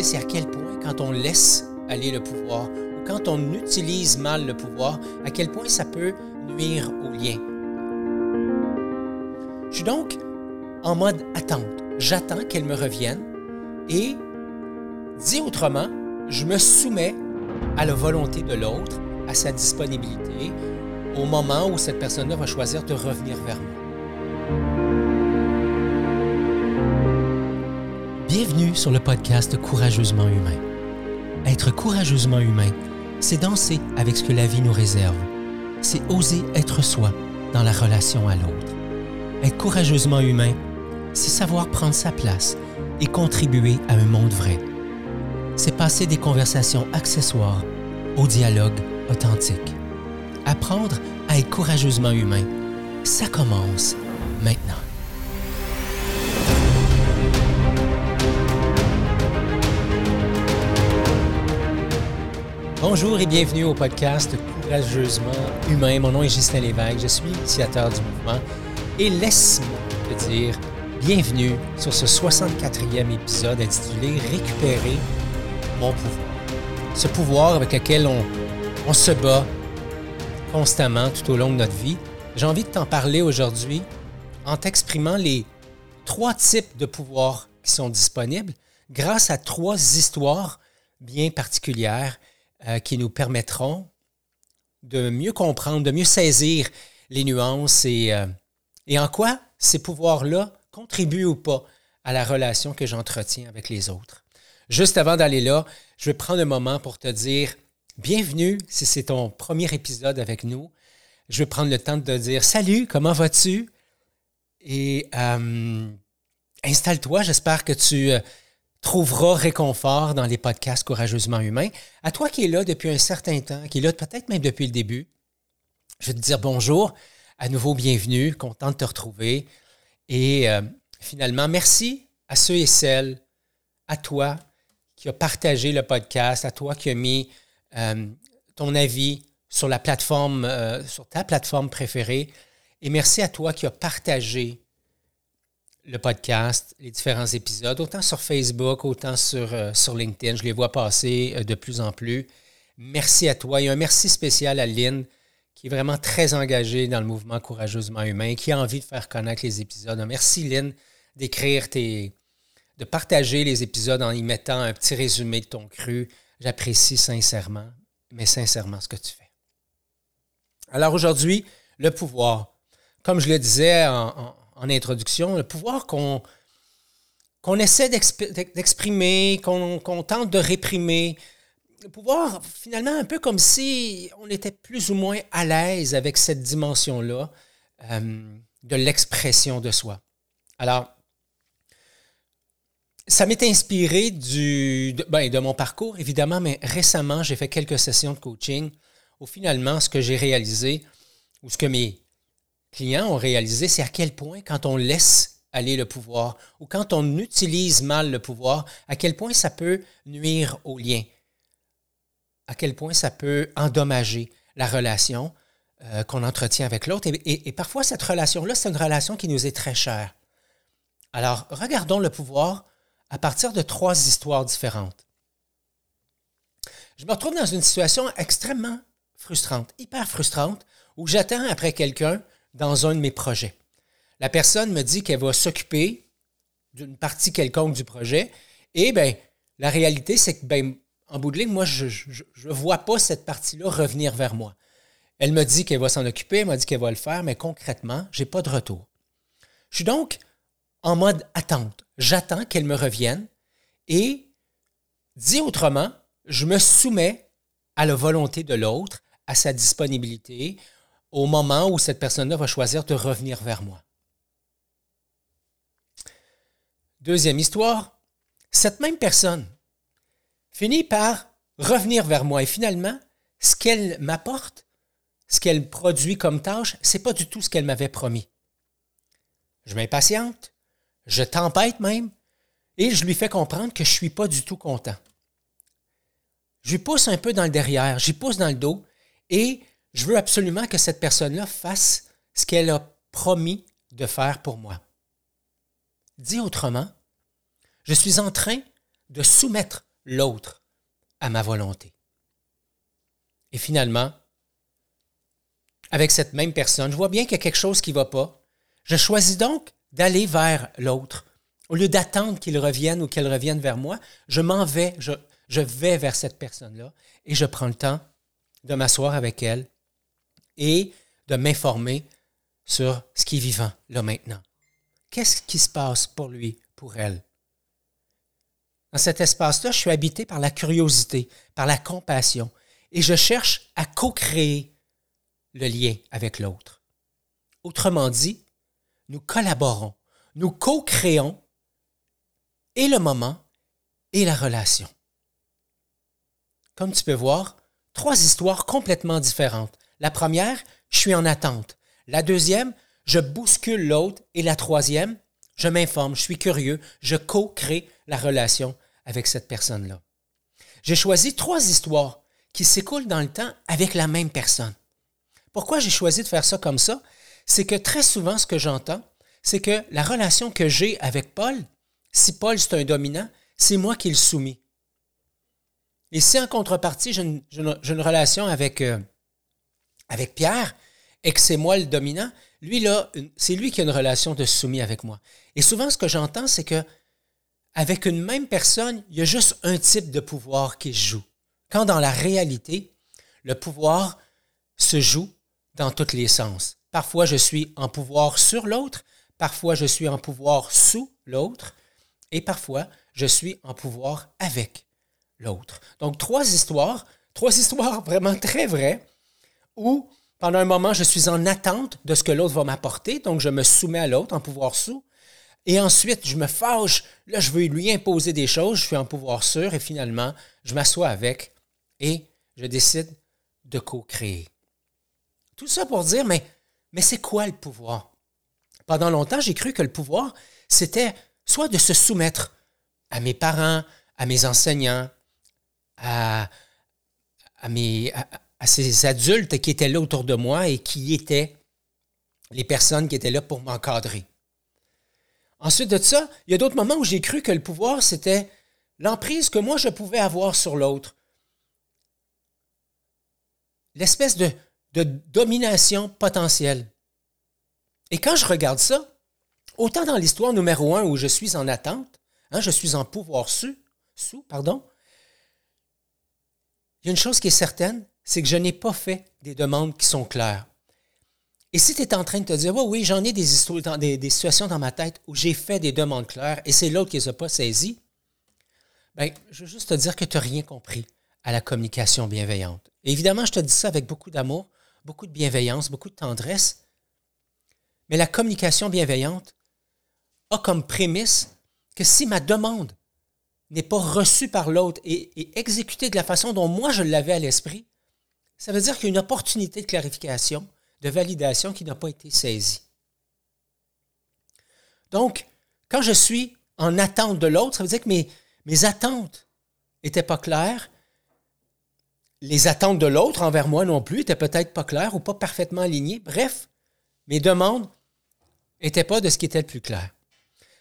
c'est à quel point quand on laisse aller le pouvoir ou quand on utilise mal le pouvoir, à quel point ça peut nuire au lien. Je suis donc en mode attente. J'attends qu'elle me revienne et, dit autrement, je me soumets à la volonté de l'autre, à sa disponibilité, au moment où cette personne-là va choisir de revenir vers moi. Bienvenue sur le podcast Courageusement humain. Être courageusement humain, c'est danser avec ce que la vie nous réserve. C'est oser être soi dans la relation à l'autre. Être courageusement humain, c'est savoir prendre sa place et contribuer à un monde vrai. C'est passer des conversations accessoires au dialogue authentique. Apprendre à être courageusement humain, ça commence maintenant. Bonjour et bienvenue au podcast Courageusement Humain. Mon nom est Justin Lévesque, je suis l'initiateur du mouvement et laisse-moi te dire bienvenue sur ce 64e épisode intitulé Récupérer mon pouvoir. Ce pouvoir avec lequel on, on se bat constamment tout au long de notre vie. J'ai envie de t'en parler aujourd'hui en t'exprimant les trois types de pouvoirs qui sont disponibles grâce à trois histoires bien particulières euh, qui nous permettront de mieux comprendre, de mieux saisir les nuances et, euh, et en quoi ces pouvoirs-là contribuent ou pas à la relation que j'entretiens avec les autres. Juste avant d'aller là, je vais prendre un moment pour te dire bienvenue si c'est ton premier épisode avec nous. Je vais prendre le temps de te dire salut, comment vas-tu? Et euh, installe-toi, j'espère que tu trouveras réconfort dans les podcasts Courageusement Humains. À toi qui es là depuis un certain temps, qui est là peut-être même depuis le début, je vais te dire bonjour, à nouveau bienvenue, content de te retrouver. Et euh, finalement, merci à ceux et celles, à toi qui as partagé le podcast, à toi qui as mis euh, ton avis sur la plateforme, euh, sur ta plateforme préférée. Et merci à toi qui as partagé le podcast, les différents épisodes, autant sur Facebook, autant sur, euh, sur LinkedIn. Je les vois passer euh, de plus en plus. Merci à toi et un merci spécial à Lynn, qui est vraiment très engagée dans le mouvement Courageusement Humain, qui a envie de faire connaître les épisodes. Merci Lynn d'écrire tes. de partager les épisodes en y mettant un petit résumé de ton cru. J'apprécie sincèrement, mais sincèrement ce que tu fais. Alors aujourd'hui, le pouvoir. Comme je le disais en en introduction, le pouvoir qu'on qu'on essaie d'exprimer, qu'on tente de réprimer. Le pouvoir, finalement, un peu comme si on était plus ou moins à l'aise avec cette dimension-là euh, de l'expression de soi. Alors, ça m'est inspiré du, ben, de, mon parcours, évidemment, mais récemment, j'ai fait quelques sessions de coaching où finalement, ce que j'ai réalisé, ou ce que mes clients ont réalisé, c'est à quel point quand on laisse aller le pouvoir ou quand on utilise mal le pouvoir, à quel point ça peut nuire au lien, à quel point ça peut endommager la relation euh, qu'on entretient avec l'autre? Et, parfois, cette relation-là, c'est une relation qui nous est très chère. Alors, regardons le pouvoir à partir de trois histoires différentes. Je me retrouve dans une situation extrêmement frustrante, hyper frustrante, où j'attends après quelqu'un dans un de mes projets. La personne me dit qu'elle va s'occuper d'une partie quelconque du projet. Et bien, la réalité, c'est que, ben, en bout de ligne, moi, je ne vois pas cette partie-là revenir vers moi. Elle me dit qu'elle va s'en occuper, elle m'a dit qu'elle va le faire, mais concrètement, je n'ai pas de retour. Je suis donc en mode attente. J'attends qu'elle me revienne et, dit autrement, je me soumets à la volonté de l'autre, à sa disponibilité, au moment où cette personne-là va choisir de revenir vers moi. Deuxième histoire, cette même personne finit par revenir vers moi et finalement, ce qu'elle m'apporte, ce qu'elle produit comme tâche, c'est pas du tout ce qu'elle m'avait promis. Je m'impatiente, je tempête même, et je lui fais comprendre que je suis pas du tout content. Je lui pousse un peu dans le derrière, j'y pousse dans le dos, et je veux absolument que cette personne-là fasse ce qu'elle a promis de faire pour moi. Dit autrement, je suis en train de soumettre l'autre à ma volonté. Et finalement, avec cette même personne, je vois bien qu'il y a quelque chose qui ne va pas. Je choisis donc d'aller vers l'autre. Au lieu d'attendre qu'il revienne ou qu'elle revienne vers moi, je m'en vais, je, je vais vers cette personne-là et je prends le temps de m'asseoir avec elle et de m'informer sur ce qui est vivant là maintenant. Qu'est-ce qui se passe pour lui, pour elle? Dans cet espace-là, je suis habité par la curiosité, par la compassion, et je cherche à co-créer le lien avec l'autre. Autrement dit, nous collaborons, nous co-créons et le moment et la relation. Comme tu peux voir, trois histoires complètement différentes. La première, je suis en attente. La deuxième, je bouscule l'autre. Et la troisième, je m'informe, je suis curieux, je co-crée la relation avec cette personne-là. J'ai choisi trois histoires qui s'écoulent dans le temps avec la même personne. Pourquoi j'ai choisi de faire ça comme ça? C'est que très souvent, ce que j'entends, c'est que la relation que j'ai avec Paul, si Paul c'est un dominant, c'est moi qui le soumis. Et si en contrepartie, j'ai une, relation avec, euh, avec Pierre et que c'est moi le dominant, lui, là, c'est lui qui a une relation de soumis avec moi. Et souvent, ce que j'entends, c'est que avec une même personne, il y a juste un type de pouvoir qui joue. Quand dans la réalité, le pouvoir se joue dans tous les sens. Parfois, je suis en pouvoir sur l'autre, parfois, je suis en pouvoir sous l'autre, et parfois, je suis en pouvoir avec l'autre. Donc, trois histoires, trois histoires vraiment très vraies, où pendant un moment, je suis en attente de ce que l'autre va m'apporter, donc je me soumets à l'autre en pouvoir sous, et ensuite, je me fâche, là, je veux lui imposer des choses, je suis en pouvoir sûr, et finalement, je m'assois avec et je décide de co-créer. Tout ça pour dire, mais, c'est quoi le pouvoir? Pendant longtemps, j'ai cru que le pouvoir, c'était soit de se soumettre à mes parents, à mes enseignants, à, mes, ces adultes qui étaient là autour de moi et qui étaient les personnes qui étaient là pour m'encadrer. Ensuite de ça, il y a d'autres moments où j'ai cru que le pouvoir, c'était l'emprise que moi je pouvais avoir sur l'autre. L'espèce de, de domination potentielle. Et quand je regarde ça, autant dans l'histoire numéro un où je suis en attente, hein, je suis en pouvoir sous, sous, pardon, il y a une chose qui est certaine, c'est que je n'ai pas fait des demandes qui sont claires. Et si tu es en train de te dire, oh oui, j'en ai des, histoires, situations dans ma tête où j'ai fait des demandes claires et c'est l'autre qui ne les a pas saisies, bien, je veux juste te dire que tu n'as rien compris à la communication bienveillante. évidemment, je te dis ça avec beaucoup d'amour, beaucoup de bienveillance, beaucoup de tendresse. Mais la communication bienveillante a comme prémisse que si ma demande n'est pas reçue par l'autre et exécutée de la façon dont moi je l'avais à l'esprit, ça veut dire qu'il y a une opportunité de clarification, de validation qui n'a pas été saisie. Donc, quand je suis en attente de l'autre, ça veut dire que mes, mes attentes n'étaient pas claires. Les attentes de l'autre envers moi non plus étaient peut-être pas claires ou pas parfaitement alignées. Bref, mes demandes n'étaient pas de ce qui était le plus clair.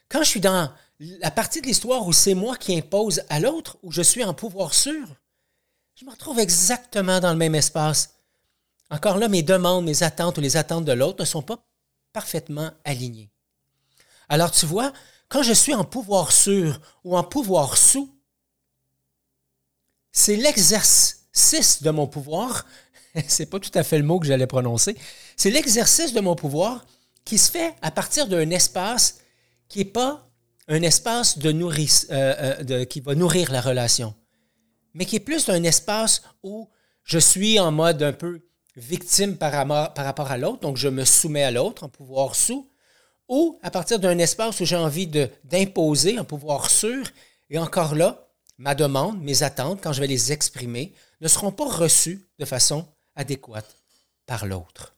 Quand je suis dans la partie de l'histoire où c'est moi qui impose à l'autre, où je suis en pouvoir sûr, je me retrouve exactement dans le même espace encore là, mes demandes, mes attentes ou les attentes de l'autre ne sont pas parfaitement alignées. Alors tu vois, quand je suis en pouvoir sûr ou en pouvoir sous, c'est l'exercice de mon pouvoir, c'est pas tout à fait le mot que j'allais prononcer, c'est l'exercice de mon pouvoir qui se fait à partir d'un espace qui n'est pas un espace euh, euh, qui va nourrir la relation, mais qui est plus un espace où je suis en mode un peu victime par, rapport à l'autre, donc je me soumets à l'autre en pouvoir sous, ou à partir d'un espace où j'ai envie d'imposer en pouvoir sûr, et encore là, ma demande, mes attentes, quand je vais les exprimer, ne seront pas reçues de façon adéquate par l'autre.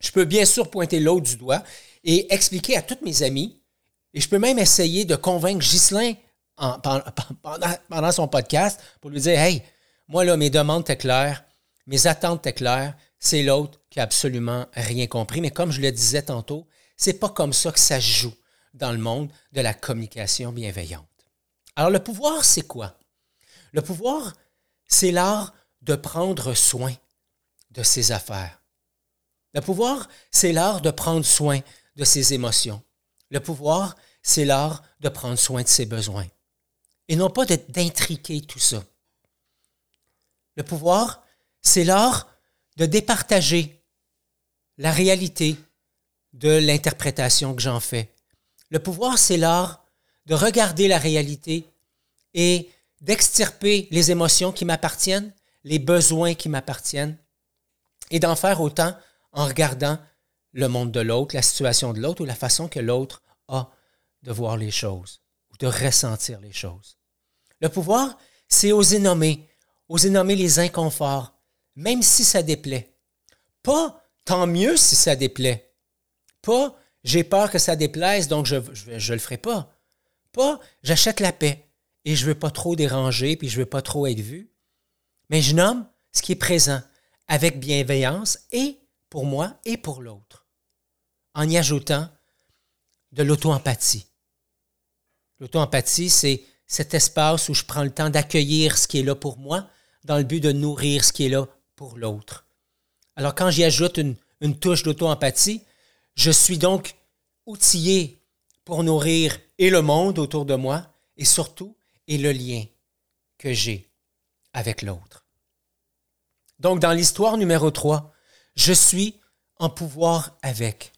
Je peux bien sûr pointer l'autre du doigt et expliquer à toutes mes amis, et je peux même essayer de convaincre Ghislain pendant, son podcast pour lui dire Hey, moi là, mes demandes étaient claires, mes attentes étaient claires, c'est l'autre qui a absolument rien compris. Mais comme je le disais tantôt, c'est pas comme ça que ça joue dans le monde de la communication bienveillante. Alors le pouvoir, c'est quoi? Le pouvoir, c'est l'art de prendre soin de ses affaires. Le pouvoir, c'est l'art de prendre soin de ses émotions. Le pouvoir, c'est l'art de prendre soin de ses besoins. Et non pas d'intriquer tout ça. Le pouvoir, c'est l'art de départager la réalité de l'interprétation que j'en fais. Le pouvoir, c'est l'art de regarder la réalité et d'extirper les émotions qui m'appartiennent, les besoins qui m'appartiennent, et d'en faire autant en regardant le monde de l'autre, la situation de l'autre ou la façon que l'autre a de voir les choses ou de ressentir les choses. Le pouvoir, c'est oser nommer, oser nommer les inconforts, même si ça déplaît. Pas tant mieux si ça déplaît. Pas j'ai peur que ça déplaise, donc je ne le ferai pas. Pas j'achète la paix et je ne veux pas trop déranger, puis je ne veux pas trop être vu. Mais je nomme ce qui est présent avec bienveillance et pour moi et pour l'autre, en y ajoutant de l'auto-empathie. L'auto-empathie, c'est cet espace où je prends le temps d'accueillir ce qui est là pour moi dans le but de nourrir ce qui est là pour l'autre. Alors quand j'y ajoute une, touche d'auto-empathie, je suis donc outillé pour nourrir et le monde autour de moi et surtout et le lien que j'ai avec l'autre. Donc dans l'histoire numéro 3, je suis en pouvoir avec.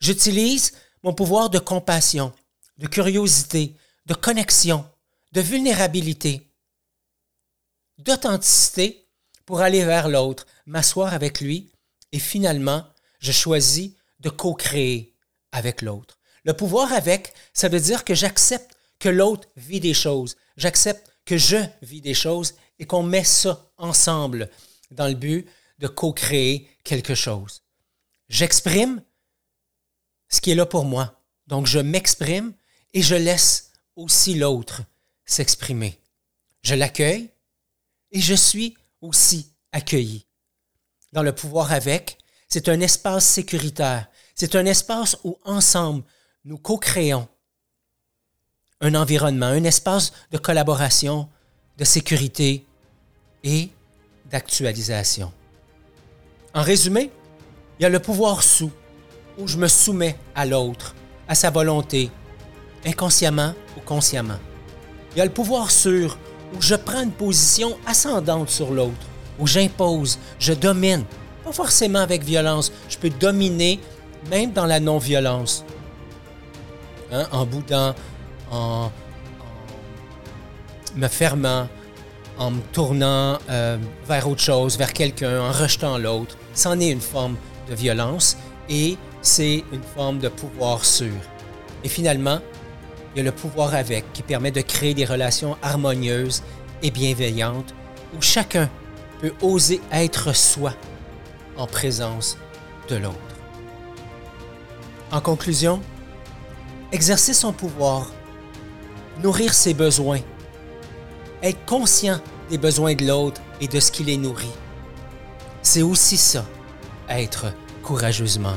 J'utilise mon pouvoir de compassion, de curiosité, de connexion, de vulnérabilité, d'authenticité pour aller vers l'autre, m'asseoir avec lui et finalement, je choisis de co-créer avec l'autre. Le pouvoir avec, ça veut dire que j'accepte que l'autre vit des choses, j'accepte que je vis des choses et qu'on met ça ensemble dans le but de co-créer quelque chose. J'exprime ce qui est là pour moi. Donc je m'exprime et je laisse aussi l'autre s'exprimer. Je l'accueille et je suis aussi accueilli. Dans le pouvoir avec, c'est un espace sécuritaire. C'est un espace où ensemble, nous co-créons un environnement, un espace de collaboration, de sécurité et d'actualisation. En résumé, il y a le pouvoir sous, où je me soumets à l'autre, à sa volonté, inconsciemment ou consciemment. Il y a le pouvoir sur, où je prends une position ascendante sur l'autre, où j'impose, je domine, pas forcément avec violence, je peux dominer même dans la non-violence, hein, en boudant, en me fermant, en me tournant euh, vers autre chose, vers quelqu'un, en rejetant l'autre. C'en est une forme de violence et c'est une forme de pouvoir sûr. Et finalement, il y a le pouvoir avec qui permet de créer des relations harmonieuses et bienveillantes où chacun peut oser être soi en présence de l'autre. En conclusion, exercer son pouvoir, nourrir ses besoins, être conscient des besoins de l'autre et de ce qui les nourrit. C'est aussi ça, être courageusement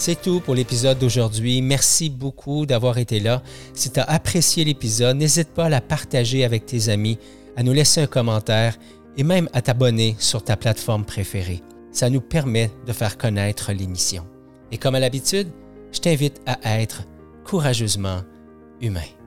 C'est tout pour l'épisode d'aujourd'hui. Merci beaucoup d'avoir été là. Si tu as apprécié l'épisode, n'hésite pas à la partager avec tes amis, à nous laisser un commentaire et même à t'abonner sur ta plateforme préférée. Ça nous permet de faire connaître l'émission. Et comme à l'habitude, je t'invite à être courageusement humain.